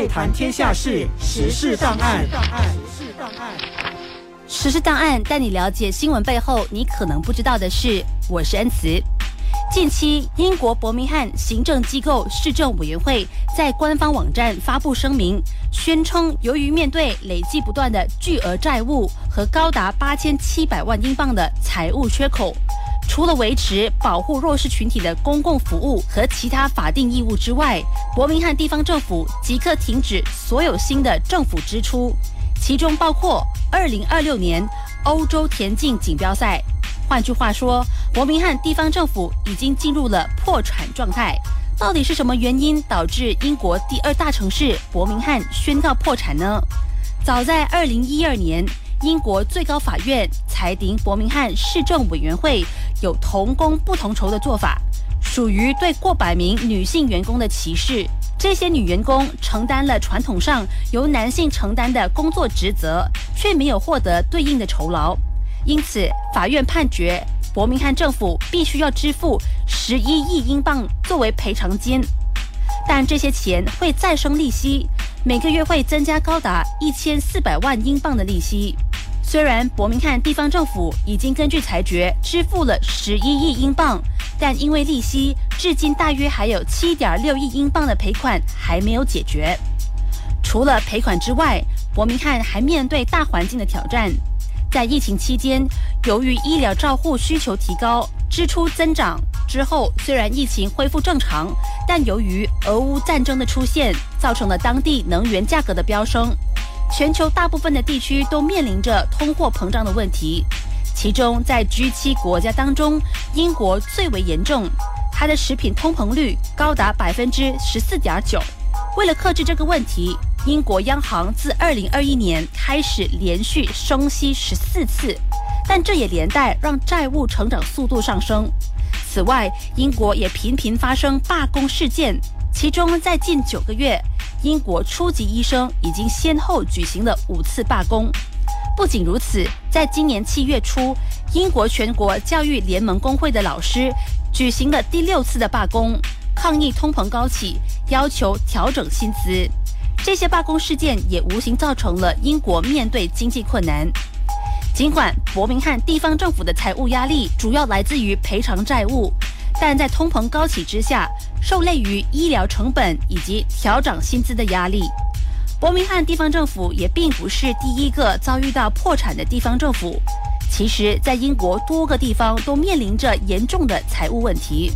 爱谈天下事，时事档案。时事档案带你了解新闻背后你可能不知道的事。我是恩慈。近期，英国伯明翰行政机构市政委员会在官方网站发布声明，宣称由于面对累计不断的巨额债务和高达八千七百万英镑的财务缺口，除了维持保护弱势群体的公共服务和其他法定义务之外，伯明翰地方政府即刻停止所有新的政府支出，其中包括二零二六年欧洲田径锦标赛。换句话说，伯明翰地方政府已经进入了破产状态。到底是什么原因导致英国第二大城市伯明翰宣告破产呢？早在二零一二年，英国最高法院裁定伯明翰市政委员会有同工不同酬的做法，属于对过百名女性员工的歧视。这些女员工承担了传统上由男性承担的工作职责，却没有获得对应的酬劳。因此，法院判决伯明翰政府必须要支付十一亿英镑作为赔偿金，但这些钱会再生利息，每个月会增加高达一千四百万英镑的利息。虽然伯明翰地方政府已经根据裁决支付了十一亿英镑，但因为利息，至今大约还有七点六亿英镑的赔款还没有解决。除了赔款之外，伯明翰还面对大环境的挑战。在疫情期间，由于医疗照护需求提高，支出增长之后，虽然疫情恢复正常，但由于俄乌战争的出现，造成了当地能源价格的飙升。全球大部分的地区都面临着通货膨胀的问题，其中在 G7 国家当中，英国最为严重，它的食品通膨率高达百分之十四点九。为了克制这个问题，英国央行自二零二一年开始连续升息十四次，但这也连带让债务成长速度上升。此外，英国也频频发生罢工事件，其中在近九个月，英国初级医生已经先后举行了五次罢工。不仅如此，在今年七月初，英国全国教育联盟工会的老师举行了第六次的罢工，抗议通膨高企，要求调整薪资。这些罢工事件也无形造成了英国面对经济困难。尽管伯明翰地方政府的财务压力主要来自于赔偿债务，但在通膨高企之下，受累于医疗成本以及调涨薪资的压力。伯明翰地方政府也并不是第一个遭遇到破产的地方政府。其实，在英国多个地方都面临着严重的财务问题。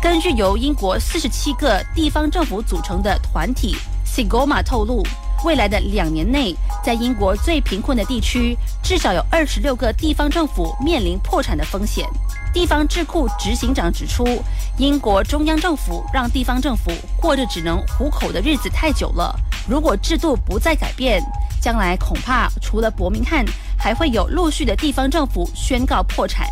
根据由英国四十七个地方政府组成的团体。Sigoma 透露，未来的两年内，在英国最贫困的地区，至少有二十六个地方政府面临破产的风险。地方智库执行长指出，英国中央政府让地方政府过着只能糊口的日子太久了。如果制度不再改变，将来恐怕除了伯明翰，还会有陆续的地方政府宣告破产。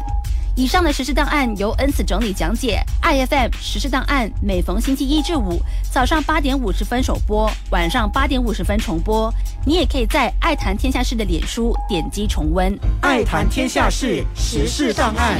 以上的实时档案由恩慈整理讲解，iFM 实时档案每逢星期一至五早上八点五十分首播，晚上八点五十分重播。你也可以在爱谈天下事的脸书点击重温。爱谈天下事，时事档案。